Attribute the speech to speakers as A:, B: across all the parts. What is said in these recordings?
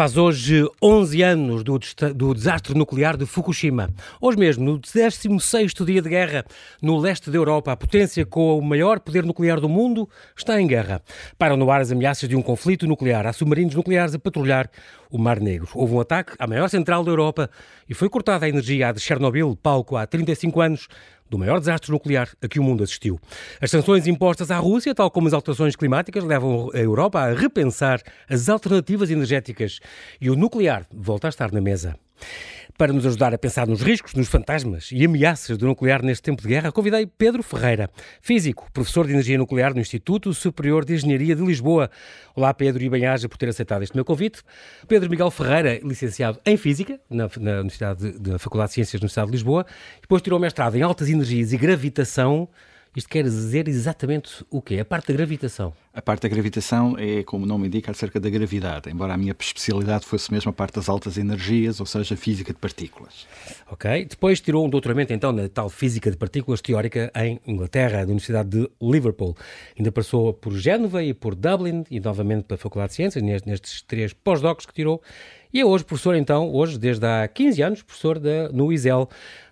A: Faz hoje 11 anos do, do, desastre nuclear de Fukushima. Hoje mesmo, no 16º dia de guerra, no leste da Europa, a potência com o maior poder nuclear do mundo está em guerra. Param no ar as ameaças de um conflito nuclear. Há submarinos nucleares a patrulhar o Mar Negro. Houve um ataque à maior central da Europa e foi cortada a energia de Chernobyl, palco há 35 anos, do maior desastre nuclear a que o mundo assistiu. As sanções impostas à Rússia, tal como as alterações climáticas, levam a Europa a repensar as alternativas energéticas e o nuclear volta a estar na mesa. Para nos ajudar a pensar nos riscos, nos fantasmas e ameaças do nuclear neste tempo de guerra, convidei Pedro Ferreira, físico, professor de energia nuclear no Instituto Superior de Engenharia de Lisboa. Olá, Pedro, e bem-aja por ter aceitado este meu convite. Pedro Miguel Ferreira, licenciado em Física na, na Universidade de, Faculdade de Ciências da Universidade de Lisboa, depois tirou mestrado em Altas Energias e Gravitação isto quer dizer exatamente o quê? A parte da gravitação.
B: A parte da gravitação é, como o nome indica, acerca da gravidade, embora a minha especialidade fosse mesmo a parte das altas energias, ou seja, física de partículas.
A: Ok. Depois tirou um doutoramento, então, na tal física de partículas teórica em Inglaterra, na Universidade de Liverpool. Ainda passou por Génova e por Dublin e novamente pela Faculdade de Ciências, nestes três pós-docs que tirou. E é hoje professor, então, hoje, desde há 15 anos, professor da, no ISEL,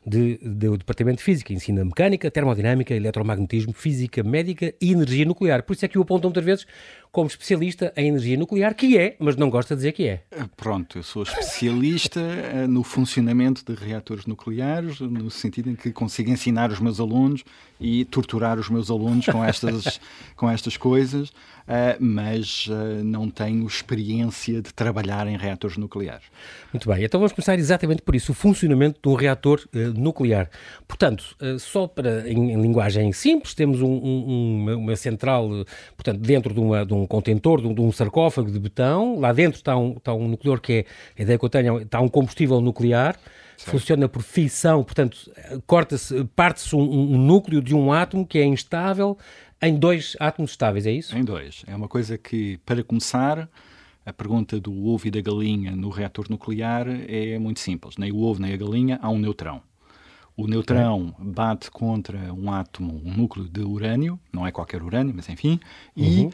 A: de, do Departamento de Física. Ensina mecânica, termodinâmica, eletromagnetismo, física médica e energia nuclear. Por isso é que o apontam muitas vezes como especialista em energia nuclear, que é, mas não gosta de dizer que é.
B: Ah, pronto, eu sou especialista ah, no funcionamento de reatores nucleares, no sentido em que consigo ensinar os meus alunos e torturar os meus alunos com estas, com estas coisas, ah, mas não tenho experiência de trabalhar em reatores nucleares.
A: Muito bem, então vamos começar exatamente por isso, o funcionamento de um reator nuclear. Portanto, só para, em, em linguagem simples, temos um, um, uma central, portanto, dentro de, uma, de um contentor, de um, sarcófago de betão. Lá dentro está um, está um nucleador que é, a ideia que eu tenho, está um combustível nuclear. Certo. Funciona por fissão, portanto, corta-se, parte-se um, um núcleo de um átomo que é instável em dois átomos estáveis, é isso?
B: Em dois. É uma coisa que, para começar, a pergunta do ovo e da galinha no reator nuclear é muito simples. Nem o ovo nem a galinha há um neutrão. O neutrão bate contra um átomo, um núcleo de urânio, não é qualquer urânio, mas enfim, e uh,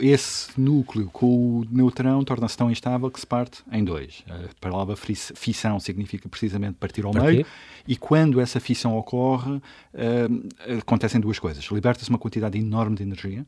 B: esse núcleo com o neutrão torna-se tão instável que se parte em dois. A palavra fissão significa precisamente partir ao Partir. meio, e quando essa fissão ocorre, uh, acontecem duas coisas. Liberta-se uma quantidade enorme de energia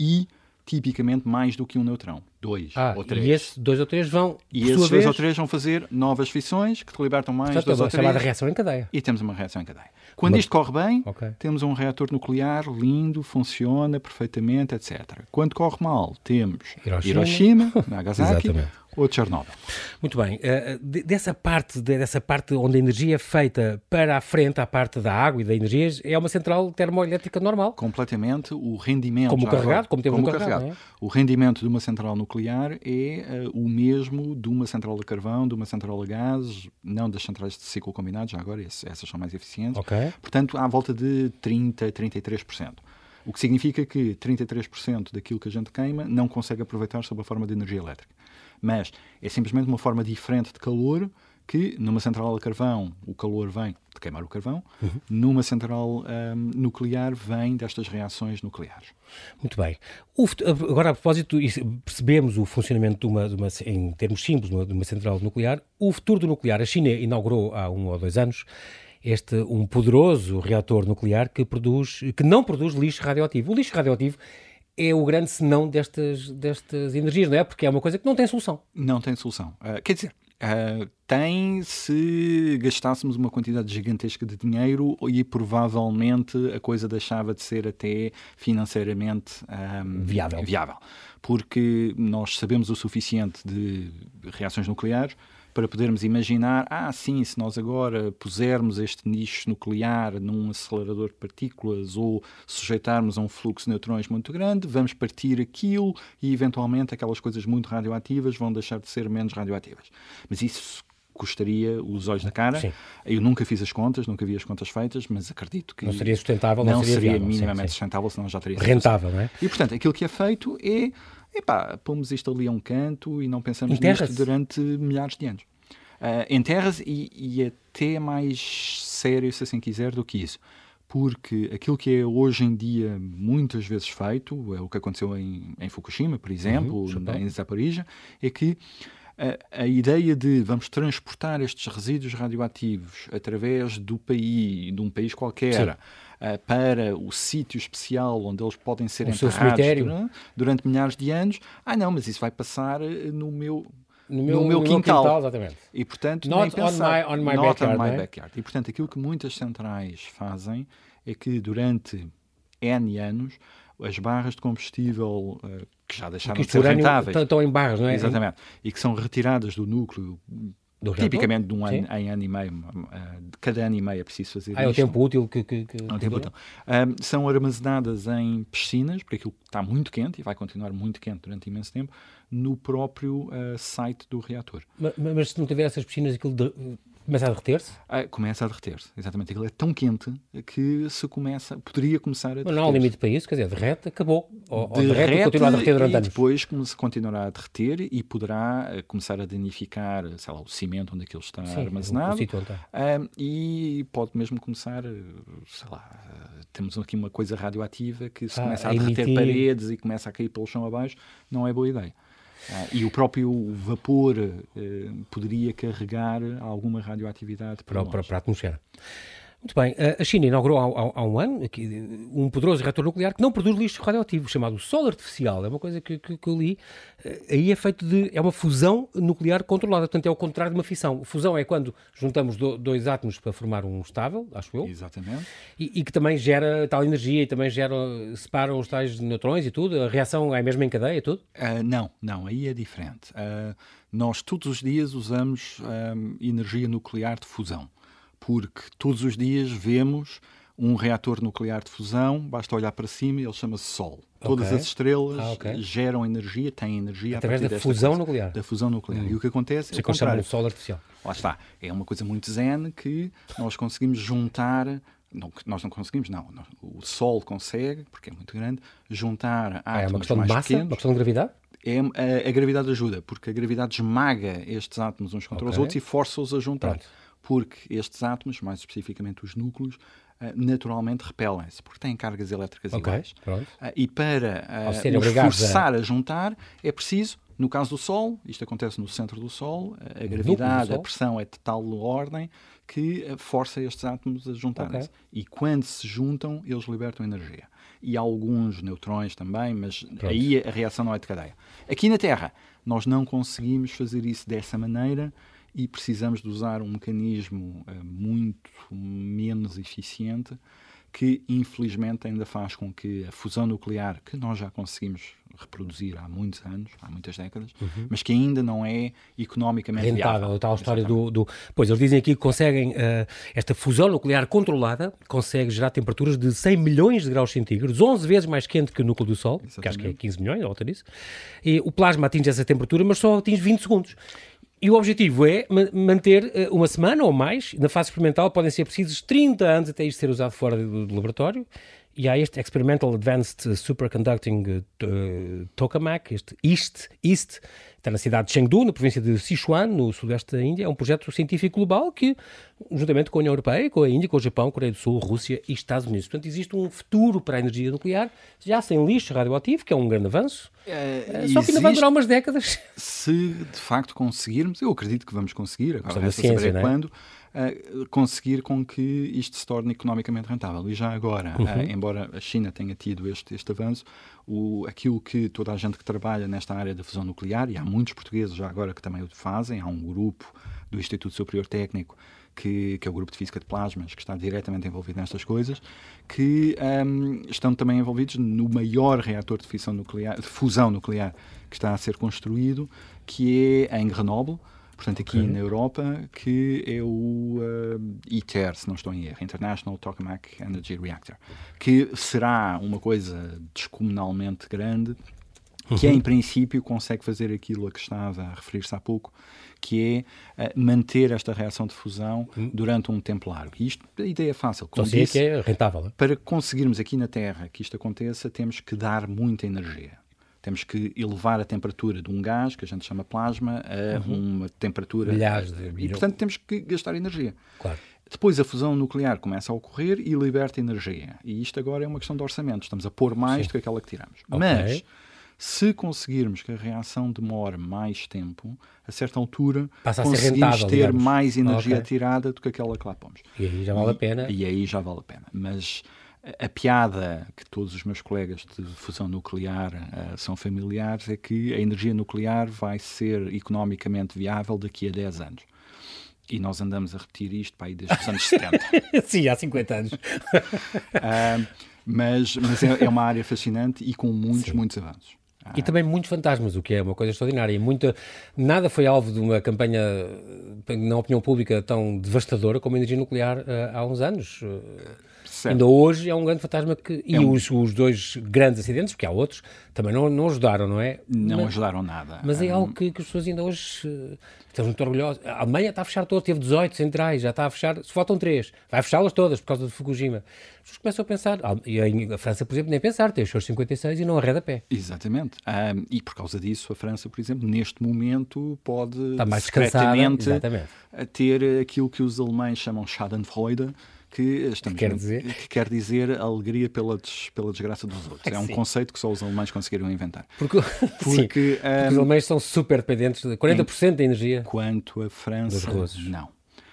B: e tipicamente mais do que um neutrão. Dois
A: ah,
B: ou três.
A: E esses dois ou três vão.
B: E esses dois vez... ou três vão fazer novas fissões que te libertam mais Portanto, dois ou três.
A: chamada reação em cadeia.
B: E temos uma reação em cadeia. Quando isto corre bem, okay. temos um reator nuclear lindo, funciona perfeitamente, etc. Quando corre mal, temos Hiroshima, Hiroshima Nagasaki ou de Chernobyl.
A: Muito bem. Uh, dessa parte, dessa parte onde a energia é feita para a frente, a parte da água e da energia, é uma central termoelétrica normal?
B: Completamente. O rendimento...
A: Como carregado, como temos como um carregado. carregado.
B: É? O rendimento de uma central nuclear é uh, o mesmo de uma central de carvão, de uma central de gás, não das centrais de ciclo combinado, já agora essas são mais eficientes.
A: Okay.
B: Portanto, à volta de 30, 33%. O que significa que 33% daquilo que a gente queima não consegue aproveitar sob a forma de energia elétrica mas é simplesmente uma forma diferente de calor que numa central a carvão o calor vem de queimar o carvão, uhum. numa central um, nuclear vem destas reações nucleares.
A: Muito bem. O, agora, a propósito, percebemos o funcionamento de uma, de uma, em termos simples, de uma central nuclear. O futuro do nuclear, a China inaugurou há um ou dois anos este um poderoso reator nuclear que produz, que não produz lixo radioativo. O lixo radioativo é o grande senão destas, destas energias, não é? Porque é uma coisa que não tem solução.
B: Não tem solução. Uh, quer dizer, uh, tem se gastássemos uma quantidade gigantesca de dinheiro e provavelmente a coisa deixava de ser até financeiramente um, ah,
A: viável.
B: viável. Porque nós sabemos o suficiente de reações nucleares para podermos imaginar, ah, sim, se nós agora pusermos este nicho nuclear num acelerador de partículas ou sujeitarmos a um fluxo de neutrões muito grande, vamos partir aquilo e eventualmente aquelas coisas muito radioativas vão deixar de ser menos radioativas. Mas isso custaria os olhos da cara. Sim. Eu nunca fiz as contas, nunca vi as contas feitas, mas acredito que
A: não seria sustentável,
B: não,
A: não
B: seria,
A: seria
B: minimamente
A: sim, sim.
B: sustentável, senão já teria
A: rentável, não é?
B: E portanto, aquilo que é feito é epá, pomos isto ali a um canto e não pensamos nisto durante milhares de anos. Uh, em terras e, e até mais sério, se assim quiser, do que isso. Porque aquilo que é hoje em dia muitas vezes feito, é o que aconteceu em, em Fukushima, por exemplo, uhum, em Zaporizhia, é que a, a, ideia de vamos transportar estes resíduos radioativos através do país, de um país qualquer, uh, para o sítio especial onde eles podem ser
A: o
B: enterrados durante, durante milhares de anos, ah não, mas isso vai passar no meu
A: no meu, no meu, quintal. quintal. exatamente.
B: E portanto,
A: not
B: nem pensar,
A: on my, on my not backyard,
B: on my
A: é?
B: backyard. E portanto, aquilo que muitas centrais fazem é que durante N anos as barras de combustível uh, que já deixaram de ser rentáveis.
A: Estão em barras, não é?
B: Exatamente. E que são retiradas do núcleo tipicamente de um ano, em ano e meio, uh, de cada ano e meio é preciso fazer
A: ah,
B: é
A: o tempo útil que, que, que,
B: é o tempo útil. Uh, são armazenadas em piscinas, porque aquilo está muito quente e vai continuar muito quente durante imenso tempo, no próprio uh, site do reator.
A: Mas, mas, se não tiver essas piscinas, aquilo de, Começa a derreter-se?
B: Ah, começa a derreter-se, exatamente. Aquilo é tão quente que se começa, poderia começar a derreter.
A: Não há limite para isso, quer dizer, derrete, acabou. Ou, derrete, ou derrete e continua a derreter durante
B: e
A: anos.
B: depois continuará a derreter e poderá eh, começar a danificar, sei lá, o cimento onde aquilo está Sim, armazenado. O, o
A: está.
B: Ah, e pode mesmo começar, eh, sei lá, eh, temos aqui uma coisa radioativa que se ah, começa a, a derreter paredes e começa a cair pelo chão abaixo, não é boa ideia. Ah, e o próprio vapor eh, poderia carregar alguma radioatividade
A: para, para, para a atmosfera. Muito bem, a China inaugurou há, há, um ano aqui, um poderoso reator nuclear que não produz lixo radioativo, chamado Sol Artificial. É uma coisa que, que, que, eu li. Eh, aí é feito de. é uma fusão nuclear controlada, portanto é o contrário de uma fissão. Fusão é quando juntamos do, dois átomos para formar um estável, acho eu.
B: Exatamente.
A: E, e, que também gera tal energia e também gera, separam os tais neutrões e tudo. A reação é mesmo em cadeia e tudo?
B: Uh, não, não, aí é diferente. Uh, nós todos os dias usamos um, energia nuclear de fusão porque todos os dias vemos um reator nuclear de fusão, basta olhar para cima e ele chama-se Sol. Okay. Todas as estrelas ah, okay. geram energia, têm energia
A: através da fusão nuclear.
B: Da fusão nuclear. Hum. E o que acontece
A: é o contrário. Sol artificial.
B: Lá está. É uma coisa muito zen que nós conseguimos juntar não, nós não conseguimos, não. O Sol consegue, porque é muito grande, juntar átomos ah, é uma
A: questão
B: mais
A: de massa,
B: pequenos.
A: Uma questão de gravidade?
B: É, a, a, gravidade ajuda, porque a gravidade esmaga estes átomos uns contra okay. os outros e força-os a juntar. Pronto porque estes átomos, mais especificamente os núcleos, eh, naturalmente repelem-se, porque têm cargas elétricas
A: okay,
B: iguais.
A: Pronto.
B: Eh, e para uh, os forçar a... a juntar, é preciso, no caso do Sol, isto acontece no centro do Sol, a gravidade, a pressão é de tal ordem que força estes átomos a juntarem-se. Okay. E quando se juntam, eles libertam energia. E alguns neutrões também, mas Pronto. aí a reação não é de cadeia. Aqui na Terra, nós não conseguimos fazer isso dessa maneira e precisamos de usar um mecanismo uh, muito menos eficiente que infelizmente ainda faz com que a fusão nuclear, que nós já conseguimos reproduzir há muitos anos, há muitas décadas, uhum. mas que ainda não é economicamente
A: rentável.
B: Viável.
A: A tal história do, do, Pois, eles dizem aqui que conseguem, uh, esta fusão nuclear controlada consegue gerar temperaturas de 100 milhões de graus centígrados, 11 vezes mais quente que o núcleo do Sol, Exatamente. que acho que é 15 milhões, volta disso. E o plasma atinge essa temperatura, mas só atinge 20 segundos. E o objetivo é manter eh, uma semana ou mais. Na fase experimental podem ser precisos 30 anos até isto ser usado fora do, do laboratório. E há este Experimental Advanced Superconducting uh, Tokamak, este EAST, EAST, está na cidade de Chengdu, na província de Sichuan, no sudeste da Índia. É um projeto científico global que, juntamente com a União Europeia, com a Índia, com o Japão, Coreia do Sul, Rússia e Estados Unidos. Portanto, existe um futuro para a energia nuclear, já sem lixo radioativo, que é um grande avanço. É, Só que ainda vai durar umas décadas.
B: Se de facto conseguirmos, eu acredito que vamos conseguir, agora resta saber é? quando uh, conseguir com que isto se torne economicamente rentável. E já agora, uhum. uh, embora a China tenha tido este, este avanço, o, aquilo que toda a gente que trabalha nesta área da fusão nuclear, e há muitos portugueses já agora que também o fazem, há um grupo do Instituto Superior Técnico que, que, é o grupo de física de plasmas, que está diretamente envolvido nestas coisas, que um, estão também envolvidos no maior reator de, fusão nuclear, de fusão nuclear que está a ser construído, que é em Grenoble, portanto aqui okay. na Europa, que é o uh, ITER, se não estou em erro, International Tokamak Energy Reactor, que será uma coisa descomunalmente grande, que uhum. em princípio consegue fazer aquilo a que estava a referir-se há pouco, que é uh, manter esta reação de fusão uhum. durante um tempo largo. E isto, a ideia é fácil.
A: Como então, disse, é rentável. É?
B: Para conseguirmos aqui na Terra que isto aconteça, temos que dar muita energia. Temos que elevar a temperatura de um gás, que a gente chama plasma, a uhum. uma temperatura.
A: Milhares de
B: E, portanto, temos que gastar energia.
A: Claro.
B: Depois a fusão nuclear começa a ocorrer e liberta energia. E isto agora é uma questão de orçamento. Estamos a pôr mais Sim. do que aquela que tiramos. Okay. Mas Se conseguirmos que a reação demore mais tempo, a certa altura
A: Passa a
B: conseguimos
A: rentável,
B: ter
A: digamos.
B: mais energia
A: Ok.
B: tirada do que aquela que lá pomos.
A: E aí já vale a pena.
B: E aí já vale a pena. Mas a, piada que todos os meus colegas de fusão nuclear eh, são familiares é que a energia nuclear vai ser economicamente viável daqui a 10 anos. E nós andamos a repetir isto para aí desde os anos 70.
A: Sim, há 50 anos.
B: Ah, mas mas é, é uma área fascinante e com muitos, muitos avanços. Ah,
A: E também muitos fantasmas, o que é uma coisa extraordinária. E muita, nada foi alvo de uma campanha na opinião pública tão devastadora como a energia nuclear eh, há uns anos. Eh,
B: certo.
A: Ainda hoje é um grande fantasma que. E
B: É um-
A: os, os dois grandes acidentes, porque há outros, também não, não ajudaram, não é?
B: Não
A: mas,
B: ajudaram nada.
A: mas é
B: Ah,
A: algo que, que as pessoas ainda hoje eh, estão muito orgulhosas. A Alemanha está a fechar todas, teve 18 centrais, já está a fechar, se faltam 3, vai fechá-las todas por causa de Fukushima. As pessoas começam a pensar, ah, e a, França, por exemplo, nem pensar, tem os seus 56 e não arreda pé.
B: Exatamente. Ah, e por causa disso, a França, por exemplo, neste momento pode
A: Está mais
B: secretamente a ter aquilo que os alemães chamam Schadenfreude, que, estamos,
A: quer dizer?
B: que quer dizer a alegria pela, des- pela desgraça dos outros. É um
A: Sim.
B: conceito que só os alemães conseguiram inventar.
A: Porque,
B: Porque,
A: porque
B: ah,
A: os alemães são super dependentes, de 40% da energia.
B: quanto a França, não.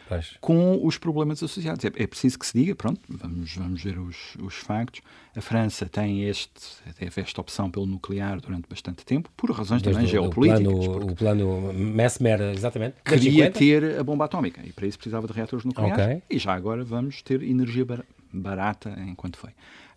A: Pois.
B: com os problemas associados. É, é preciso que se diga, pronto, vamos, vamos ver os, os factos. A França tem este, teve esta opção pelo nuclear durante bastante tempo, por razões também
A: Desde o-
B: geopolíticas.
A: O
B: porque
A: plano, o plano Mesmer, exatamente.
B: queria
A: 50.
B: ter a bomba atómica e para isso precisava de reatores nucleares.
A: Ok.
B: E já agora vamos ter energia bar- barata enquanto foi.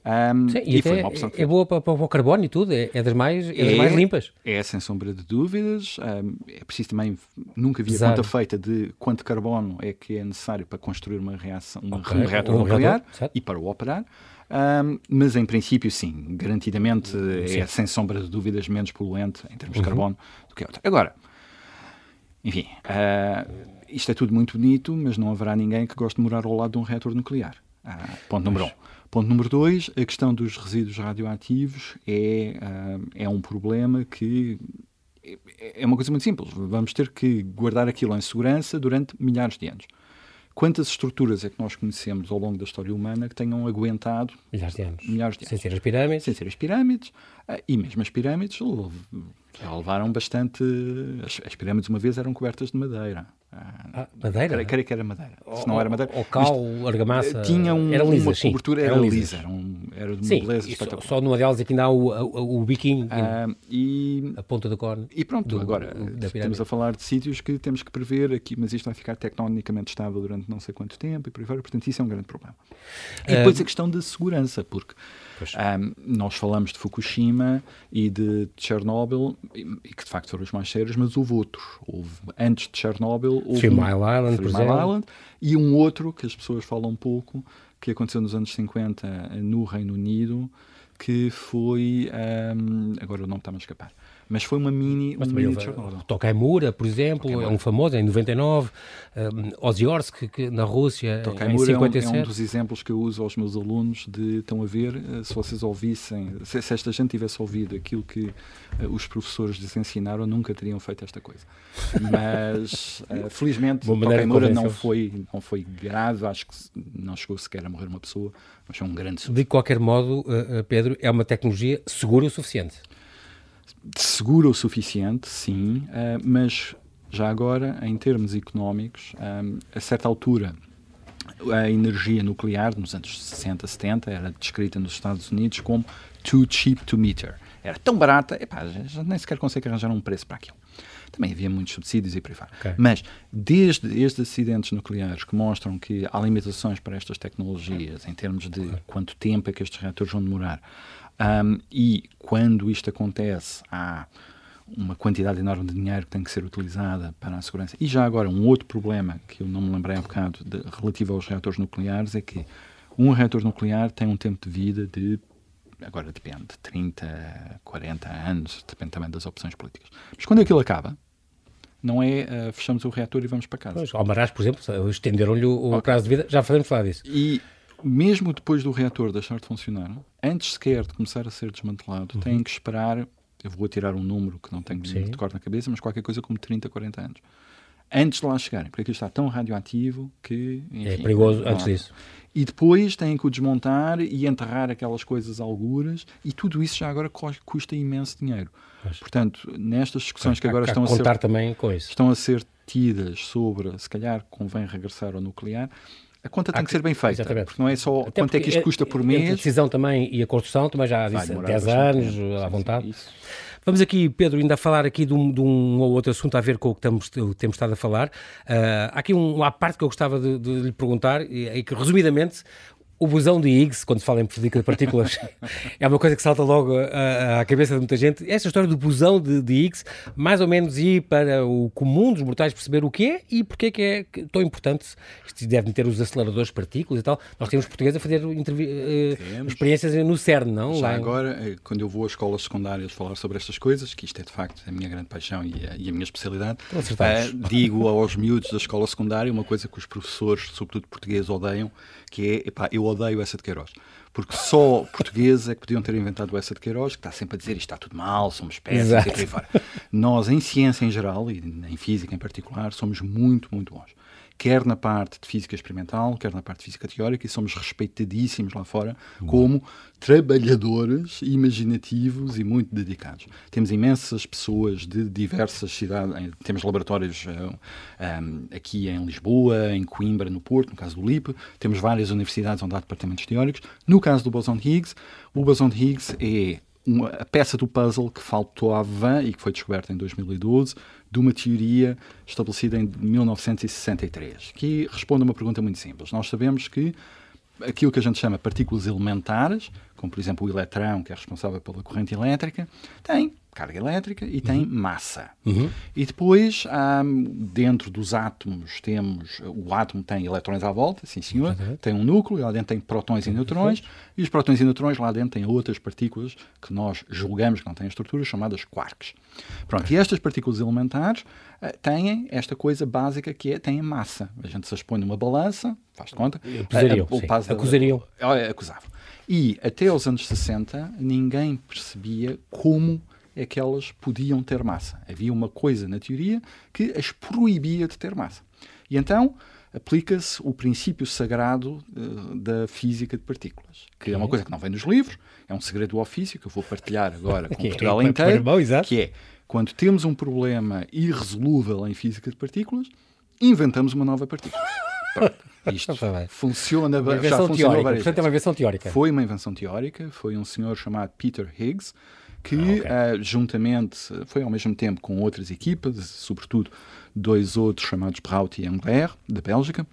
B: Ahm,
A: Sim,
B: e
A: e
B: foi uma opção que
A: é, é boa para, para o carbono e tudo, é, é das mais, é das
B: É.
A: mais limpas.
B: É, sem sombra de dúvidas. ahm, é preciso também, nunca vi a conta feita de quanto carbono é que é necessário para construir uma reação, uma,
A: Ok,
B: um reator
A: um
B: nuclear e para o operar. Ahm, mas em princípio, sim, garantidamente é sem sombra de dúvidas menos poluente em termos
A: Uhum.
B: de carbono do que a outra. Agora, enfim, ah, isto é tudo muito bonito, mas não haverá ninguém que goste de morar ao lado de um reator nuclear. Ah, ponto número um. Ponto número dois, a questão dos resíduos radioativos é, ah, é um problema que é- é uma coisa muito simples. Vamos ter que guardar aquilo em segurança durante milhares de anos. Quantas estruturas é que nós conhecemos ao longo da história humana que tenham aguentado
A: Milhares de anos.
B: milhares de
A: Sem
B: anos?
A: ser as pirâmides.
B: Sem ser as pirâmides. Ah, E mesmo as pirâmides levaram bastante. As, as pirâmides uma vez eram cobertas de madeira. Ah,
A: Ah, madeira?
B: creio, creio que era madeira. Se não era madeira.
A: Ou cal, argamassa.
B: mas, tinha um-
A: era lisa,
B: uma
A: sim,
B: cobertura, era
A: eram
B: lisa. Era, um- era de uma
A: Sim,
B: beleza
A: só,
B: espetacular.
A: só numa delas aqui ainda há o, o, o biquinho,
B: Ah, e
A: a ponta do cone.
B: E pronto,
A: do-
B: agora
A: do- da
B: estamos a falar de sítios que temos que prever aqui, mas isto vai ficar tectonicamente estável durante não sei quanto tempo e por aí fora, portanto isso é um grande problema. E depois a questão da segurança, porque ahm, nós falamos de Fukushima e de Chernobyl, e, e que de facto foram os mais sérios, mas houve outros. Houve, antes de Chernobyl, houve
A: Three
B: um-
A: Mile Island,
B: Three
A: por
B: Mile
A: exemplo.
B: Island, e um outro que as pessoas falam um pouco, que aconteceu nos anos 50 no Reino Unido, que foi. ahm, agora o nome está-me a escapar. Mas foi uma mini,
A: Mas
B: um
A: também
B: mini Chernobyl.
A: Tokaimura, por exemplo,
B: Tokaimura.
A: é um famoso, em 99. Um, Oziorsk, que, na Rússia, em
B: Tokaimura é um, é
A: 57.
B: um dos exemplos que eu uso aos meus alunos de estão a ver, eh, se vocês ouvissem, se, se esta gente tivesse ouvido aquilo que eh, os professores lhes ensinaram, nunca teriam feito esta coisa. Mas eh, felizmente Tokaimura não foi, não foi grave, acho que não chegou sequer a morrer uma pessoa, mas foi um grande.
A: De qualquer modo, uh, uh, Pedro, é uma tecnologia segura o suficiente.
B: Seguro o suficiente, sim, eh, mas já agora, em termos económicos, eh, a certa altura, a energia nuclear, nos anos 60, 70, era descrita nos Estados Unidos como too cheap to meter. Era tão barata, epá, já nem sequer consegue arranjar um preço para aquilo. Também havia muitos subsídios e por aí fora.
A: Ok.
B: Mas, desde estes acidentes nucleares que mostram que há limitações para estas tecnologias, em termos de quanto tempo é que estes reatores vão demorar, ahm, e quando isto acontece, há uma quantidade enorme de dinheiro que tem que ser utilizada para a segurança. E já agora, um outro problema que eu não me lembrei há bocado de, relativo aos reatores nucleares é que um reator nuclear tem um tempo de vida de agora depende, 30, 40 anos, depende também das opções políticas. Mas quando aquilo acaba, não é eh, fechamos o reator e vamos para casa.
A: Pois, Almaraz, por exemplo, estenderam-lhe o, o prazo de vida, já fazemos falar disso.
B: E mesmo depois do reator deixar de funcionar, antes sequer de começar a ser desmantelado, têm que esperar, eu vou tirar um número que não tenho
A: Uhum.
B: De cor na cabeça, mas qualquer coisa como 30, 40 anos. Antes de lá chegarem, porque aquilo está tão radioativo que.
A: É
B: enfim,
A: perigoso
B: não
A: antes
B: há-
A: disso.
B: E depois têm que o desmontar e enterrar aquelas coisas alguras, e tudo isso já agora custa imenso dinheiro. Mas, Portanto, nestas discussões que agora estão a,
A: ser, também com isso.
B: estão a ser tidas sobre se calhar convém regressar ao nuclear, a conta tem que, que ser bem feita, exatamente. porque não é só Até quanto é que isto custa por mês.
A: A decisão também e a construção também já disse 10 anos, à vontade. Sim, Vamos aqui, Pedro, ainda falar aqui de um, de um, ou outro assunto a ver com o que estamos, temos estado a falar. Uh, há aqui um, uma parte que eu gostava de, de lhe perguntar, e, e que resumidamente o busão de Higgs, quando se fala em física de partículas, é uma coisa que salta logo à, cabeça de muita gente. Esta história do busão de, de, Higgs, mais ou menos ir para o comum dos mortais perceber o que é e porque é que é tão importante. Isto deve ter os aceleradores de partículas e tal. Nós temos portugueses a fazer uh, experiências no CERN, não?
B: Já agora, eh, quando eu vou às escolas secundárias falar sobre estas coisas, que isto é de facto a minha grande paixão e a, e a minha especialidade, uh, digo aos miúdos da escola secundária uma coisa que os professores, sobretudo portugueses, odeiam, que é, epá, eu odeio essa de Queiroz. Porque só portugueses é que podiam ter inventado essa de Queiroz, que está sempre a dizer isto está tudo mal, somos péssimos e por aí fora. Nós, em ciência em geral, e em física em particular, somos muito, muito bons quer na parte de física experimental, quer na parte de física teórica, e somos respeitadíssimos lá fora como trabalhadores imaginativos e muito dedicados. Temos imensas pessoas de diversas cidades, temos laboratórios eh, um, aqui em Lisboa, em Coimbra, no Porto, no caso do LIP, temos várias universidades onde há departamentos teóricos. No caso do bosão de Higgs, o bosão de Higgs é uma, a peça do puzzle que faltava e que foi descoberta em 2012 de uma teoria estabelecida em 1963, que responde a uma pergunta muito simples. Nós sabemos que aquilo que a gente chama partículas elementares, como por exemplo o eletrão, que é responsável pela corrente elétrica, tem carga elétrica e tem uhum. massa. Uhum. E depois, dentro dos átomos, temos. O átomo tem eletrões à volta, sim senhor, uhum. tem um núcleo, lá dentro tem prótons e neutrões, e os prótons e neutrões lá dentro têm outras partículas que nós julgamos que não têm estrutura, chamadas quarks. Pronto, e estas partículas elementares uh, têm esta coisa básica que é têm massa. A gente se as põe numa balança, faz de conta.
A: Acusariam. Uh, acusariam.
B: acusavam. E até os anos 60 ninguém percebia como é que elas podiam ter massa. Havia uma coisa na teoria que as proibia de ter massa. E então aplica-se o princípio sagrado uh, da física de partículas, que é uma coisa que não vem nos livros, é um segredo do ofício que eu vou partilhar agora com Portugal é, inteiro, que é quando temos um problema irresolúvel em física de partículas, inventamos uma nova partícula. Isto funciona,
A: uma já funcionou teórica, Portanto, é uma invenção teórica.
B: Foi uma invenção teórica, foi um senhor chamado Peter Higgs, que ah, okay. uh, juntamente, foi ao mesmo tempo com outras equipas, sobretudo dois outros chamados Braut e Engler, da Bélgica,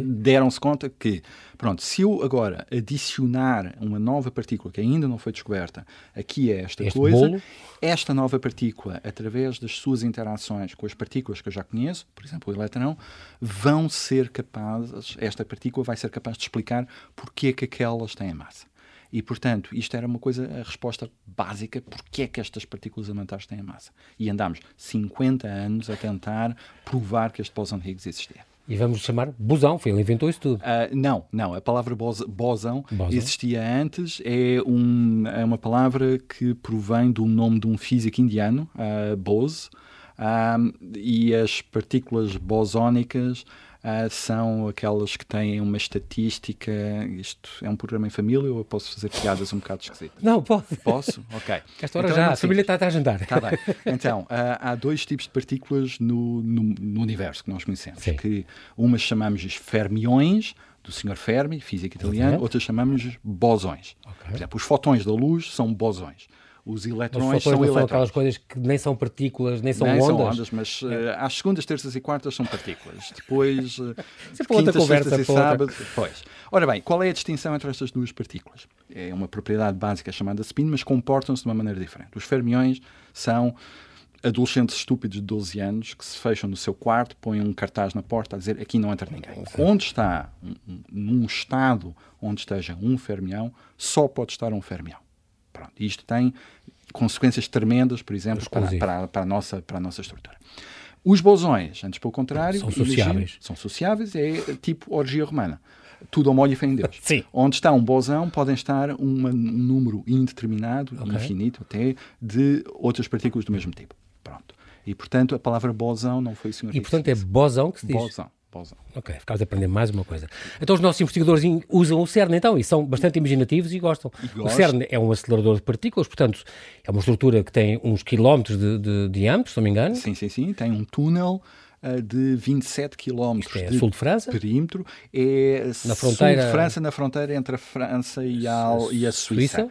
B: deram-se conta que, pronto, se eu agora adicionar uma nova partícula que ainda não foi descoberta aqui a esta este coisa, bolo? esta nova partícula, através das suas interações com as partículas que eu já conheço, por exemplo, o eletrão, vão ser capazes, esta partícula vai ser capaz de explicar porque é que aquelas têm massa. E, portanto, isto era uma coisa, a resposta básica, porque é que estas partículas elementares têm massa. E andámos 50 anos a tentar provar que este bosão de Higgs existia.
A: E vamos chamar bosão, foi ele inventou isso tudo. Uh,
B: não, não, a palavra bos, bosão, bosão, existia antes, é, um, é uma palavra que provém do nome de um físico indiano, uh, Bose, uh, e as partículas bosónicas uh, são aquelas que têm uma estatística. Isto é um programa em família ou eu posso fazer piadas um bocado esquisitas?
A: Não, pode.
B: Posso? Ok.
A: Esta hora então, já, é a família está, a jantar.
B: Está bem. Então, uh, há dois tipos de partículas no, no, no universo que nós conhecemos. Sim. Que umas chamamos de fermiões, do Sr. Fermi, físico italiano, outras chamamos bosões. Okay. Por exemplo, os fotões da luz são bosões os elétrons são
A: são aquelas coisas que nem são partículas, nem são nem ondas.
B: São ondas, mas uh, às segundas, terças e quartas são partículas. Depois, uh, quintas, conversa, sextas e sábados. Pois. Ora bem, qual é a distinção entre estas duas partículas? É uma propriedade básica chamada spin, mas comportam-se de uma maneira diferente. Os fermiões são adolescentes estúpidos de 12 anos que se fecham no seu quarto, põem um cartaz na porta a dizer aqui não entra ninguém. Onde está, num estado onde esteja um fermião, só pode estar um fermião. Pronto, isto tem consequências tremendas, por exemplo, para, para, para, a nossa, para a nossa estrutura. Os bosões, antes pelo contrário,
A: são sociáveis.
B: São sociáveis, é tipo orgia romana. Tudo ao molho e fé em Deus.
A: Sim.
B: Onde está um bosão, podem estar uma, um número indeterminado, okay. infinito até, de outras partículas do mesmo tipo. Pronto. E, portanto, a palavra bosão não foi o senhor
A: E, portanto, é bosão que se diz?
B: Bosão. Bóson.
A: Ok, ficámos a aprender mais uma coisa. Então os nossos investigadores usam o CERN então e são bastante imaginativos e gostam.
B: E
A: o CERN é um acelerador de partículas, portanto é uma estrutura que tem uns quilómetros de, de diâmetro, se não me engano.
B: Sim, sim, sim. Tem um túnel de 27 km
A: é
B: de
A: sul de França?
B: perímetro. É
A: na fronteira...
B: sul de França, na fronteira entre a França e a, e a Suíça. Suíça?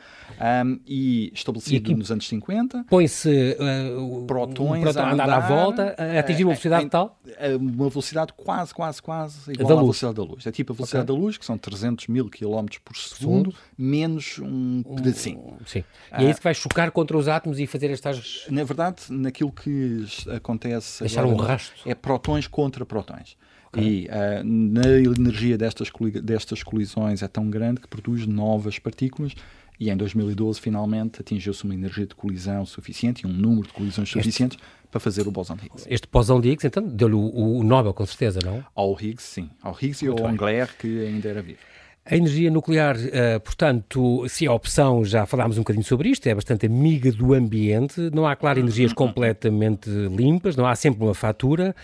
B: Um, e estabelecido e nos anos 50.
A: Põe-se uh,
B: protões
A: um a, andar, à volta, a atingir uma velocidade
B: em,
A: tal?
B: Uma velocidade quase, quase, quase igual à velocidade da luz. É tipo a velocidade okay. da luz, que são 300 mil km por segundo, menos um pedacinho.
A: sim. E é isso que vai chocar contra os átomos e fazer estas...
B: Na verdade, naquilo que acontece...
A: Deixar um rastro.
B: É protões contra protões. Okay. E uh, na energia destas, destas colisões é tão grande que produz novas partículas e em 2012 finalmente atingiu-se uma energia de colisão suficiente e um número de colisões este, suficientes para fazer o bóson de Higgs.
A: Este bóson de Higgs, então, deu-lhe o, o, Nobel, com certeza, não?
B: Ao Higgs, sim. Ao Higgs e ao Engler, que ainda era vivo.
A: A energia nuclear, uh, portanto, se é opção, já falámos um bocadinho sobre isto, é bastante amiga do ambiente, não há, claro, energias completamente limpas, não há sempre uma fatura,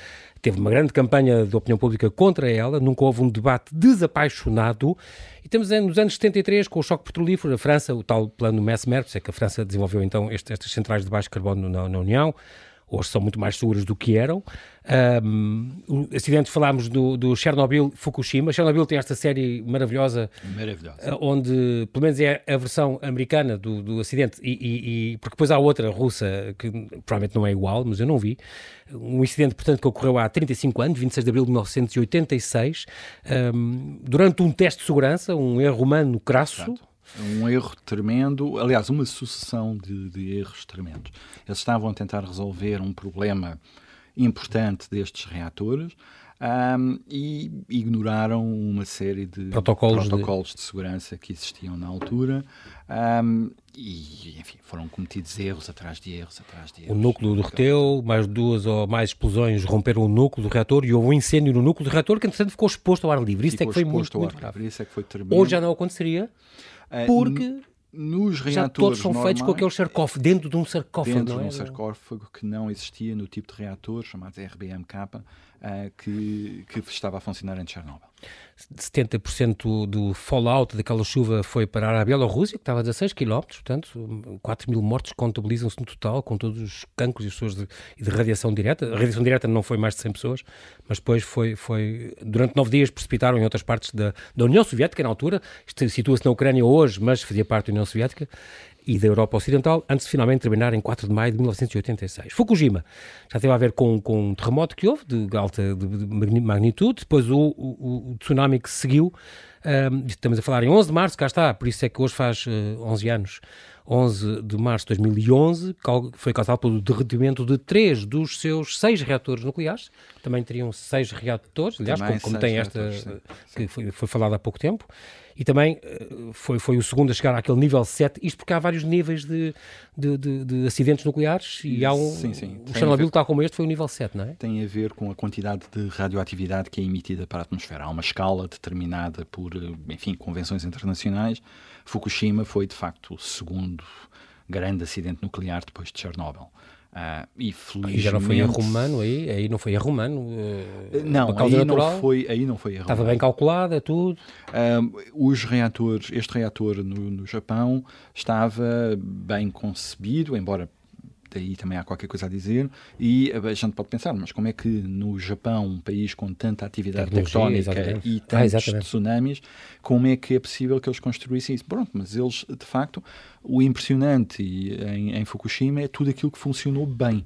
A: teve uma grande campanha de opinião pública contra ela, nunca houve um debate desapaixonado, e temos nos anos 73, com o choque petrolífero, a França, o tal plano Mesmer, é que a França desenvolveu então estas centrais de baixo carbono na, na União, hoje são muito mais seguras do que eram. Um, acidentes falámos do, do Chernobyl Fukushima. Chernobyl tem esta série maravilhosa,
B: maravilhosa.
A: Ah, onde pelo menos é a versão americana do, do acidente, e, e, e, porque depois há outra russa que provavelmente não é igual, mas eu não vi. Um incidente, portanto, que ocorreu há 35 anos, 26 de abril de 1986, um, durante um teste de segurança, um erro humano crasso. Exato
B: um erro tremendo, aliás, uma sucessão de, de, erros tremendos. Eles estavam a tentar resolver um problema importante destes reatores um, e ignoraram uma série de
A: protocolos,
B: protocolos de... de... segurança que existiam na altura um, e, enfim, foram cometidos erros atrás de erros atrás de erros.
A: O núcleo derreteu, mais duas ou mais explosões romperam o núcleo do reator e houve um incêndio no núcleo do reator que, entretanto, ficou exposto ao ar livre. Isso ficou é que foi muito, muito grave.
B: Isso é que foi tremendo.
A: Hoje já não aconteceria, uh, porque
B: nos reatores já
A: todos são
B: normais,
A: feitos com aquele sarcófago, dentro de um sarcófago,
B: dentro
A: não é?
B: de um sarcófago que não existia no tipo de reator chamado RBMK, uh, que, que estava a funcionar em Chernobyl.
A: 70% do fallout daquela chuva foi parar a Bielorrússia, que estava a 16 km, portanto, 4 mil mortos contabilizam-se no total, com todos os cancros e as pessoas de, de, radiação direta. A radiação direta não foi mais de 100 pessoas, mas depois foi, foi durante nove dias precipitaram em outras partes da, da União Soviética, na altura, situa-se na Ucrânia hoje, mas fazia parte da União Soviética, e da Europa Ocidental, antes de finalmente terminar em 4 de maio de 1986. Fukushima já teve a ver com, com um terremoto que houve, de alta de, de magnitude, depois o, o, o, tsunami que seguiu, um, estamos a falar em 11 de março, cá está, por isso é que hoje faz uh, eh, 11 anos, 11 de março de 2011, foi causado pelo derretimento de três dos seus seis reatores nucleares, também teriam seis reatores, aliás, como, como tem esta, que foi, foi falado há pouco tempo, e também eh, foi, foi o segundo a chegar àquele nível 7, isto porque há vários níveis de, de, de, de acidentes nucleares e há um.
B: Sim, sim.
A: O Chernobyl, tal como este, foi o nível 7, não é?
B: Tem a ver com a quantidade de radioatividade que é emitida para a atmosfera. Há uma escala determinada por, eh, enfim, convenções internacionais. Fukushima foi, de facto, o segundo grande acidente nuclear depois de Chernobyl. Uh, e felizmente...
A: já não foi erro humano aí? Aí não foi erro humano?
B: Uh, não, aí não, foi, aí não foi erro
A: Estava bem calculado, é tudo?
B: Uh, os reatores, este reator no, no Japão estava bem concebido, embora daí também há qualquer coisa a dizer, e a gente pode pensar, mas como é que no Japão, um país com tanta atividade tectónica exatamente. e ah, tantos ah, tsunamis, como é que é possível que eles construíssem isso? Pronto, mas eles, de facto, o impressionante em, em Fukushima é tudo aquilo que funcionou bem.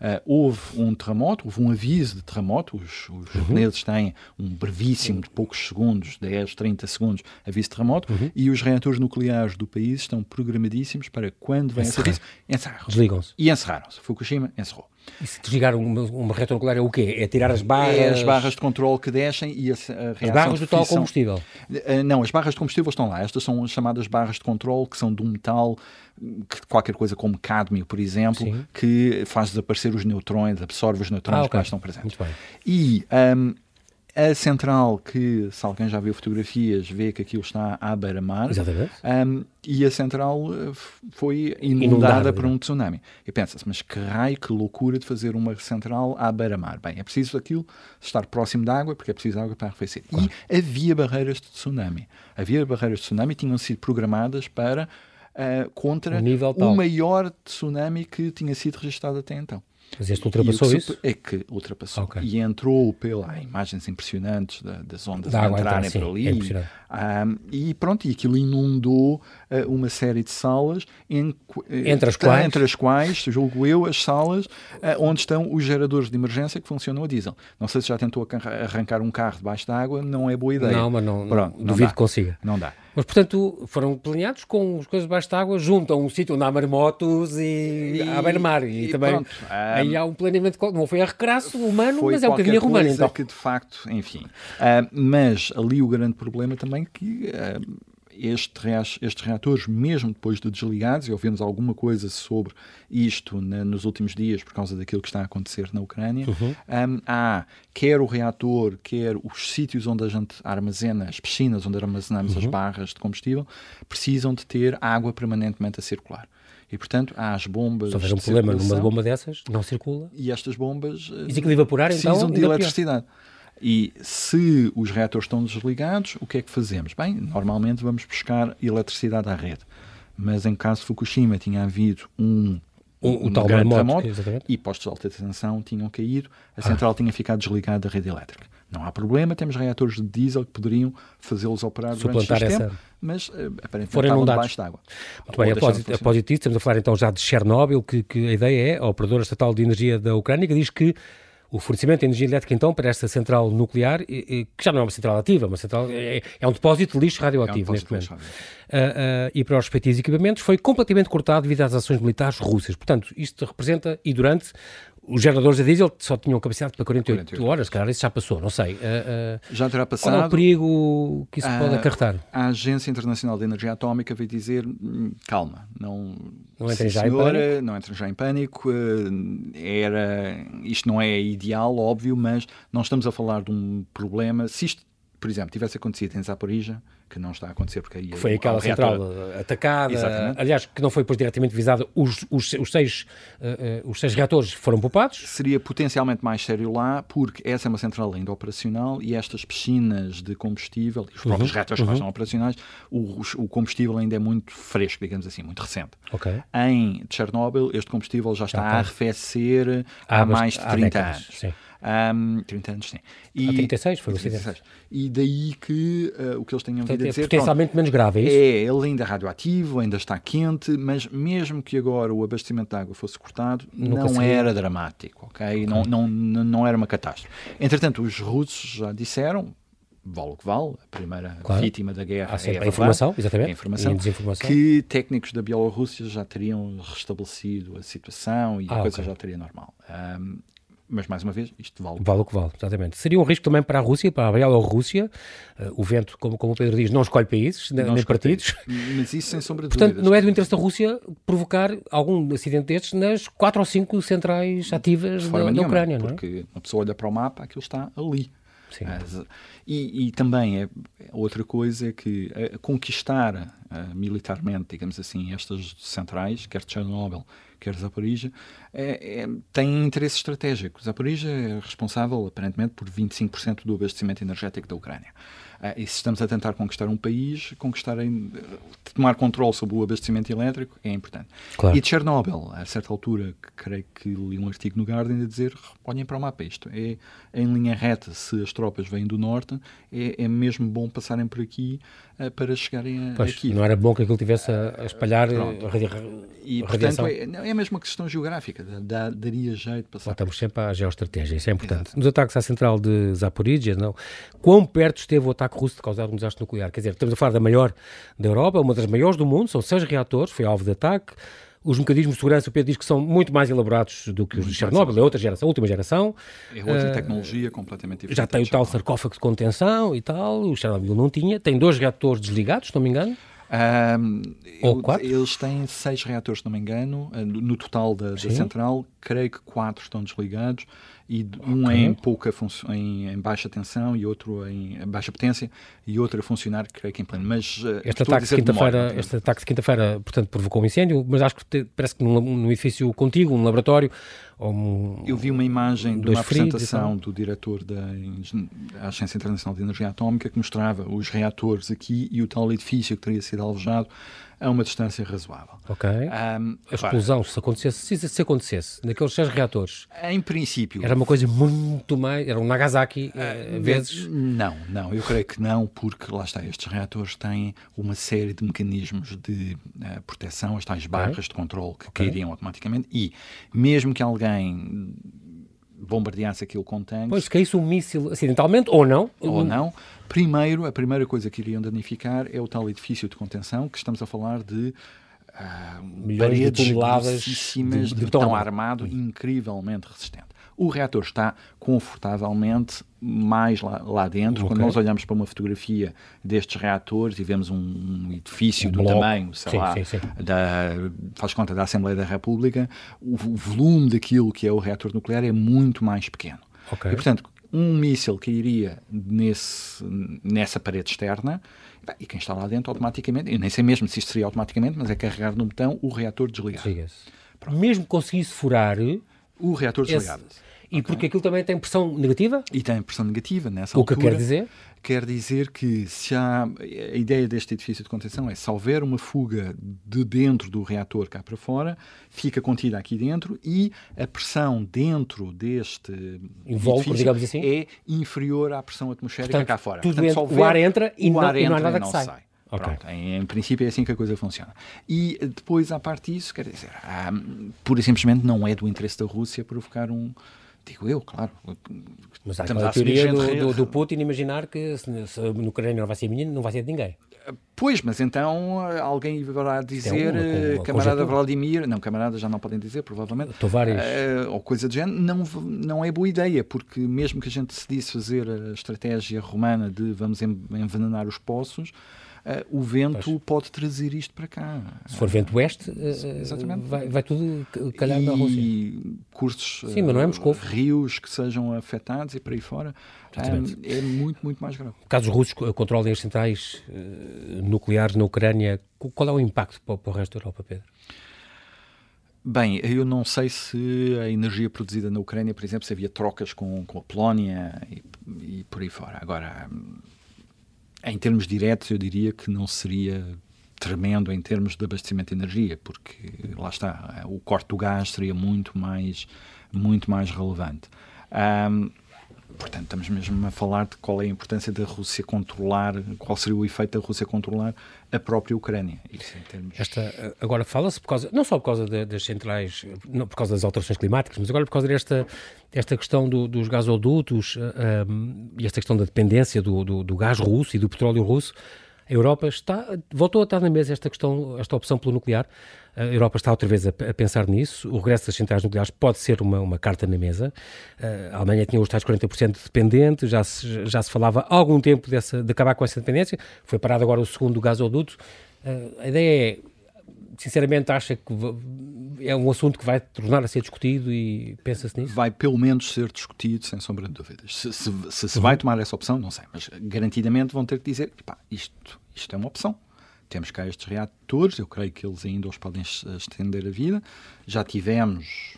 B: Uh, houve um terremoto, houve um aviso de terremoto, os, os uhum. japoneses têm um brevíssimo de poucos segundos, 10, 30 segundos, aviso de terremoto, uhum. e os reatores nucleares do país estão programadíssimos para quando vem esse aviso, encerram-se.
A: Desligam-se.
B: E encerraram-se. Fukushima encerrou.
A: E se desligar uma, uma reator nuclear é o quê? É tirar as barras...
B: É as barras de controle que descem e a, a reação
A: As barras
B: do
A: tal combustível?
B: Uh, não, as barras de combustível estão lá. Estas são as chamadas barras de controle, que são de um metal, que, qualquer coisa como cádmio, por exemplo, Sim. que faz desaparecer os neutrões, absorve os neutrões ah, okay. que lá estão presentes.
A: Muito bem.
B: E... Um, a central que, se alguém já viu fotografias, vê que aquilo está à beira-mar.
A: Exatamente.
B: Um, e a central eh, foi inundada, inundada por um tsunami. E pensa-se, mas que raio, que loucura de fazer uma central à beira-mar. Bem, é preciso aquilo estar próximo da água, porque é preciso água para arrefecer. Claro. E havia barreiras de tsunami. Havia barreiras de tsunami, tinham sido programadas para uh, contra o maior tsunami que tinha sido registrado até então.
A: Mas este ultrapassou isso?
B: É que ultrapassou. Okay. E entrou pela imagens impressionantes da, das ondas da a entrarem por ali. É um, e pronto, e aquilo inundou uh, uma série de salas, em,
A: eh, entre, as quais?
B: entre as quais, julgo eu, as salas uh, onde estão os geradores de emergência que funcionam a diesel. Não sei se já tentou arrancar um carro debaixo d'água, não é boa ideia.
A: Não, mas não, não duvido que consiga.
B: Não dá.
A: Mas, portanto, foram planeados com as coisas debaixo d'água junto a um sítio onde há marmotos e, e à beira-mar. E, e, também pronto, aí há um planeamento, não foi a recraço humano, mas é um bocadinho romano. Então.
B: que, de facto, enfim. Uh, mas ali o grande problema também é que... Uh, este, estes reatores, mesmo depois de desligados, e ouvimos alguma coisa sobre isto na, nos últimos dias por causa daquilo que está a acontecer na Ucrânia, uhum. um, há quer o reator, quer os sítios onde a gente armazena, as piscinas onde armazenamos uhum. as barras de combustível, precisam de ter água permanentemente a circular. E, portanto, há as bombas.
A: Se houver um problema numa bomba dessas, não circula.
B: E estas bombas.
A: E se evaporar,
B: precisam
A: então,
B: de eletricidade. Pior. E se os reatores estão desligados, o que é que fazemos? Bem, normalmente vamos buscar eletricidade à rede. Mas em caso de Fukushima tinha havido um
A: um, um tal grande terremoto
B: e postos de alta tensão tinham caído, a central ah. tinha ficado desligada da rede elétrica. Não há problema, temos reatores de diesel que poderiam fazê-los operar durante Suplantar X tempo, mas uh, aparentemente Foram estavam debaixo d'água.
A: Muito bem, após, após disso, estamos a falar então já de Chernobyl, que, que a ideia é, a Operadora Estatal de Energia da Ucrânia, que diz que o fornecimento de energia elétrica, então, para esta central nuclear, que já não é uma central ativa, uma central, é, é um depósito de lixo radioativo é um neste momento, uh, uh, e para os respectivos equipamentos, foi completamente cortado devido às ações militares russas. Portanto, isto representa, e durante os geradores a diesel só tinham capacidade para 48, 48 horas, cara, isso já passou, não sei. Uh, uh,
B: já terá passado.
A: Qual é o perigo que isso uh, pode acarretar?
B: A Agência Internacional de Energia Atómica veio dizer, hum, calma, não,
A: não entrem já senhora, em pânico.
B: Não entrem já em pânico. Era, isto não é ideal, óbvio, mas não estamos a falar de um problema. Se isto, por exemplo, tivesse acontecido em Zaporizhia, que não está a acontecer porque aí...
A: Que foi aquela central reator... atacada, Exatamente. aliás, que não foi depois diretamente visada, os, os, os seis, uh, os seis reatores foram poupados?
B: Seria potencialmente mais sério lá, porque essa é uma central ainda operacional e estas piscinas de combustível, os uhum. próprios reatores uhum. que são operacionais, o, o, combustível ainda é muito fresco, digamos assim, muito recente.
A: Okay.
B: Em Chernobyl, este combustível já está a arrefecer há, há mais de 30 anos. Sim. Um, 30 anos, sim.
A: E, Há 36 foi o acidente.
B: E daí que uh, o que eles tenham vindo a dizer... É
A: potencialmente pronto, menos grave, é isso?
B: É, ele ainda é radioativo, ainda está quente, mas mesmo que agora o abastecimento de água fosse cortado, Nunca não seria. era dramático, ok? okay. Não, não, não era uma catástrofe. Entretanto, os russos já disseram, vale o que vale, a primeira claro. vítima da guerra
A: é a, a informação, exatamente,
B: a informação, que técnicos da Bielorrússia já teriam restabelecido a situação e ah, a coisa okay. já estaria normal. Um, mas mais uma vez, isto vale.
A: Vale o que vale, exatamente. Seria um risco também para a Rússia, para a Bielorrússia. Uh, o vento, como, como o Pedro diz, não escolhe países, não nem partidos.
B: Mas isso sem sombra de
A: Portanto, dúvidas. não é do interesse da Rússia provocar algum acidente destes nas quatro ou cinco centrais ativas da, da, Ucrânia,
B: não
A: é?
B: Porque uma pessoa olha para o mapa, aquilo está ali. As, e, e, também é outra coisa é que uh, conquistar uh, militarmente, digamos assim, estas centrais, quer Chernobyl, quer Zaporizhia, é, é, tem interesse estratégico. Zaporizhia é responsável, aparentemente, por 25% do abastecimento energético da Ucrânia. Uh, e se estamos a tentar conquistar um país, conquistar em, tomar controle sobre o abastecimento elétrico é importante. Claro. E Chernobyl, a certa altura, creio que li um artigo no Guardian a dizer, olhem para o mapa, isto é em linha reta, se as tropas vêm do norte, é, é mesmo bom passarem por aqui para chegarem a,
A: pois,
B: aqui.
A: Não era bom que aquilo tivesse a, a espalhar a radia
B: E, portanto, é, é mesmo uma questão geográfica, dá, daria jeito passar.
A: Voltamos sempre à geoestratégia, isso é importante. Exato. Nos ataques à central de Zaporizhia, não, quão perto esteve o ataque ataque russo de causar um desastre nuclear. Quer dizer, estamos a falar da maior da Europa, uma das maiores do mundo, são seis reatores, foi alvo de ataque. Os mecanismos de segurança, o Pedro diz que são muito mais elaborados do que os de Chernobyl, é outra geração, a última geração.
B: É outra uh, tecnologia completamente diferente.
A: Já tem o tal sarcófago de contenção e tal, o Chernobyl não tinha. Tem dois reatores desligados, se não me engano.
B: Um, Ou quatro? Eles têm seis reatores, se não me engano, no total da, da central, creio que quatro estão desligados e um okay. em pouca em, em, baixa tensão e outro em baixa potência e outro a funcionar, creio que em pleno. Mas
A: uh, este ataque de quinta-feira, este ataque de quinta-feira, portanto, provocou um incêndio, mas acho que te, parece que num, num edifício contigo, um laboratório, um,
B: Eu vi uma imagem de uma apresentação do diretor da Agência Internacional de Energia Atómica que mostrava os reatores aqui e o tal edifício que teria sido alvejado a uma distância razoável.
A: Ok. Um, a explosão, se acontecesse, se, se acontecesse naqueles seis reatores,
B: em princípio,
A: era uma coisa muito mais, era um Nagasaki uh, vezes.
B: Não, não, eu creio que não, porque lá está, estes reatores têm uma série de mecanismos de uh, proteção, as tais barras okay. de controle que okay. cairiam automaticamente e mesmo que alguém bombardeasse aquilo com tanques.
A: Pois, caísse um míssil acidentalmente ou não.
B: Ou não. Primeiro, a primeira coisa que iriam danificar é o tal edifício de contenção, que estamos a falar de uh,
A: milhões de toneladas de,
B: de, de betão armado incrivelmente resistente. O reator está confortavelmente mais lá, lá dentro. Okay. Quando nós olhamos para uma fotografia destes reatores e vemos um, um edifício um do bloco. tamanho, sei sim, lá, sim, sim. Da, faz conta da Assembleia da República, o, o, volume daquilo que é o reator nuclear é muito mais pequeno. Okay. E, portanto, um míssil que iria nesse, nessa parede externa e quem está lá dentro automaticamente, eu nem sei mesmo se isto seria automaticamente, mas é carregar no botão o reator desligar.
A: Mesmo conseguisse furar
B: o reator desligava-se.
A: E okay. porque aquilo também tem pressão negativa?
B: E tem pressão negativa nessa
A: o
B: altura.
A: O que quer dizer?
B: Quer dizer que se há, a ideia deste edifício de contenção é se houver uma fuga de dentro do reator cá para fora, fica contida aqui dentro e a pressão dentro deste
A: Invólucro, digamos assim,
B: é inferior à pressão atmosférica
A: Portanto,
B: cá fora.
A: Tudo Portanto, houver, o ar entra e, não,
B: ar
A: e não há
B: nada
A: que sai.
B: sai. Okay. Pronto, em, em, princípio é assim que a coisa funciona. E depois, à parte disso, quer dizer, há, pura e simplesmente não é do interesse da Rússia provocar um, Digo eu, claro.
A: Mas há aquela teoria do, do, do, Putin imaginar que se, se no Ucrânia não vai ser menino, não vai ser de ninguém.
B: Pois, mas então alguém vai dizer, é uma, uma camarada Vladimir, não, camarada já não podem dizer, provavelmente, uh, ou coisa do género, não, não é boa ideia, porque mesmo que a gente decidisse fazer a estratégia romana de vamos envenenar os poços, o vento pois. pode trazer isto para cá.
A: Se for vento oeste, uh, vai, vai, tudo calhar na Rússia.
B: E cursos,
A: Sim, mas não é Moscou.
B: rios que sejam afetados e por aí fora. é muito, muito mais grave.
A: Caso os russos controlem as centrais nucleares na Ucrânia, qual é o impacto para, para o resto da Europa, Pedro?
B: Bem, eu não sei se a energia produzida na Ucrânia, por exemplo, se havia trocas com, com a Polónia e, e por aí fora. Agora, em termos diretos, eu diria que não seria tremendo em termos de abastecimento de energia, porque lá está, o corte do gás seria muito mais, muito mais relevante. Um, portanto, estamos mesmo a falar de qual é a importância da Rússia controlar, qual seria o efeito da Rússia controlar a própria Ucrânia. Isso em termos...
A: Esta, agora fala-se por causa, não só por causa de, das centrais, não por causa das alterações climáticas, mas agora por causa desta, desta questão do, dos gasodutos um, e esta questão da dependência do, do, do gás russo e do petróleo russo. A Europa está, voltou a estar na mesa esta questão, esta opção pelo nuclear. A Europa está outra vez a, a pensar nisso. O regresso das centrais nucleares pode ser uma, uma carta na mesa. A Alemanha tinha os tais 40% dependentes, já se, já se falava há algum tempo dessa, de acabar com essa dependência. Foi parado agora o segundo gasoduto. A ideia é sinceramente acha que é um assunto que vai tornar a ser discutido e pensa-se nisso?
B: Vai pelo menos ser discutido, sem sombra de dúvidas. Se se, se, se vai tomar essa opção, não sei, mas garantidamente vão ter que dizer, pá, isto, isto é uma opção. Temos cá estes reatores, eu creio que eles ainda os podem estender a vida. Já tivemos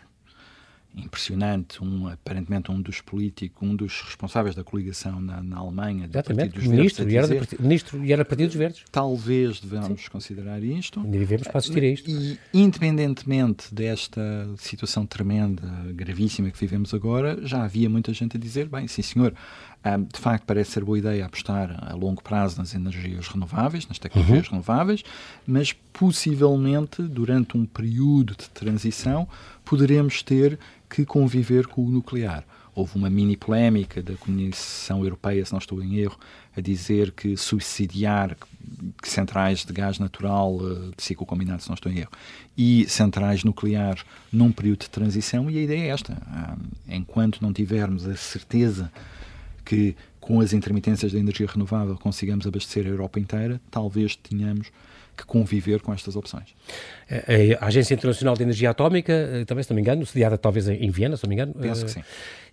B: impressionante, um, aparentemente um dos políticos, um dos responsáveis da coligação na, na Alemanha, do
A: Exatamente,
B: Partido dos
A: ministro,
B: Verdes,
A: e partido, ministro e era Partido dos Verdes.
B: Talvez devamos Sim. considerar isto.
A: Devemos para assistir a isto.
B: E, independentemente desta situação tremenda, gravíssima que vivemos agora, já havia muita gente a dizer, bem, sim senhor, um, de facto, parece ser boa ideia apostar a longo prazo nas energias renováveis, nas tecnologias uhum. renováveis, mas possivelmente durante um período de transição poderemos ter que conviver com o nuclear. Houve uma mini polémica da Comissão Europeia, se não estou em erro, a dizer que subsidiar centrais de gás natural eh, de ciclo combinado, se não estou em erro, e centrais nucleares num período de transição, e a ideia é esta. Enquanto não tivermos a certeza que com as intermitências da energia renovável consigamos abastecer a Europa inteira, talvez tenhamos que conviver com estas opções.
A: A Agência Internacional de Energia Atómica, eh, também, se não me engano, sediada talvez em Viena, se não me engano.
B: Penso que sim.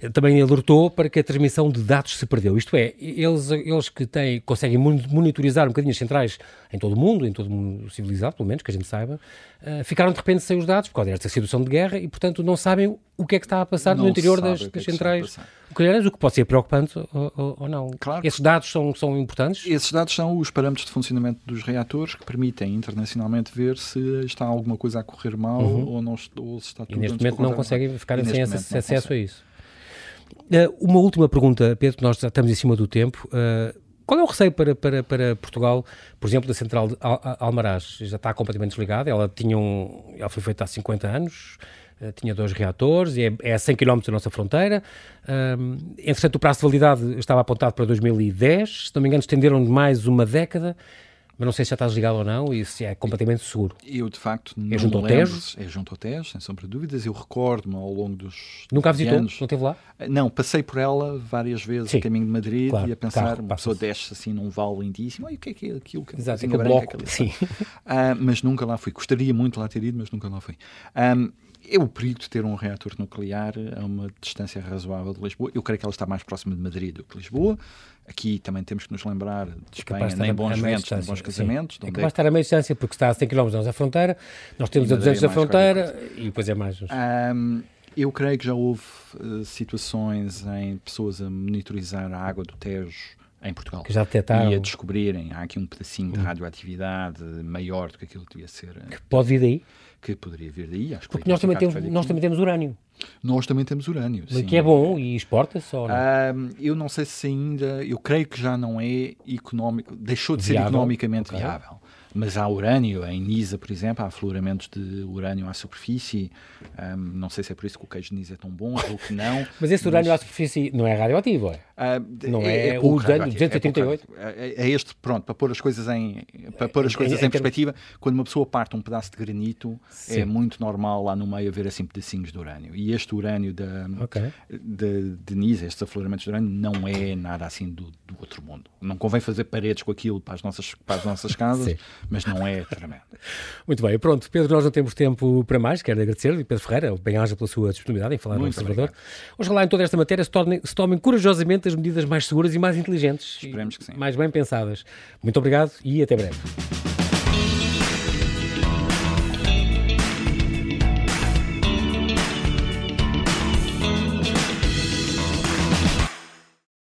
A: Eh, também alertou para que a transmissão de dados se perdeu. Isto é, eles, eles que têm, conseguem monitorizar um bocadinho as centrais em todo o mundo, em todo o mundo civilizado, pelo menos, que a gente saiba, uh, ficaram de repente sem os dados por causa desta situação de guerra e, portanto, não sabem o que é que está a passar
B: não
A: no interior das,
B: é
A: das centrais nucleares, o que pode ser preocupante ou, ou, ou não.
B: Claro.
A: Esses dados são, são importantes?
B: Esses dados são os parâmetros de funcionamento dos reatores que permitem internacionalmente ver se está alguma coisa a correr mal uhum. ou, não, ou se está tudo
A: E neste momento não conseguem ficar sem acesso a isso.
B: Uh,
A: uma última pergunta, Pedro, nós já estamos em cima do tempo. Uh, qual é o receio para, para, para Portugal, por exemplo, da central de Almaraz? Já está completamente desligada, ela, tinha um, ela foi feita há 50 anos, uh, tinha dois reatores, é, é a 100 km da nossa fronteira. Um, entretanto, o prazo de validade estava apontado para 2010, se não me engano, estenderam mais uma década mas não sei se já estás ligado ou não e se é completamente seguro.
B: Eu, de facto,
A: não é junto ao Tejo?
B: É junto ao Tejo, sem sombra de dúvidas. Eu recordo-me ao longo dos
A: Nunca a visitou?
B: Anos,
A: não esteve lá?
B: Não, passei por ela várias vezes Sim, a caminho de Madrid
A: claro,
B: e a pensar, uma pessoa desce assim num vale lindíssimo, e o que é que é aquilo? Que
A: Exato, aquele bloco, sim.
B: Uh, mas nunca lá fui. Gostaria muito lá ter ido, mas nunca lá fui. Um, é o perigo de ter um reator nuclear a uma distância razoável de Lisboa. Eu creio que ela está mais próxima de Madrid do que Lisboa. Aqui também temos que nos lembrar de Espanha, nem bons ventos, nem bons casamentos.
A: É capaz de estar a meia distância, porque está a 100 km da fronteira, nós temos a 200 da fronteira e depois é mais...
B: Um, eu creio que já houve uh, situações em pessoas a monitorizar a água do Tejo em Portugal.
A: Que já detectaram.
B: E a descobrirem, há aqui um pedacinho de hum. radioatividade maior do que aquilo que devia ser.
A: Eh, que pode vir daí?
B: Que poderia vir daí. Acho
A: Porque nós também, temos, nós também temos urânio.
B: Nós também temos urânio. Sim.
A: Que é bom e exporta-se ou não?
B: eu não sei se ainda, eu creio que já não é económico, deixou de viável. ser economicamente okay. viável mas há urânio, em Nisa, por exemplo, há afloramentos de urânio à superfície. Um, não sei se é por isso que o queijo de Nisa é tão bom ou que não.
A: mas esse urânio mas... à superfície não é radioativo, é? Uh, não é, é, é o 238?
B: É, é, é, este, pronto, para pôr as coisas em, para pôr as coisas em, em perspectiva, quando uma pessoa parte um pedaço de granito, Sim. é muito normal lá no meio haver assim pedacinhos de urânio. E este urânio da, okay. de, de Nisa, estes afloramentos de urânio, não é nada assim do, do outro mundo. Não convém fazer paredes com aquilo para as nossas, para as nossas casas, mas não é tremendo.
A: Muito bem, pronto. Pedro, nós não temos tempo para mais. Quero agradecer-lhe, Pedro Ferreira, bem-aja pela sua disponibilidade em falar Muito no Observador. Oxalá em toda esta matéria se, tornem, se tomem corajosamente as medidas mais seguras e mais inteligentes.
B: Esperemos que sim.
A: Mais bem pensadas. Muito obrigado e até breve.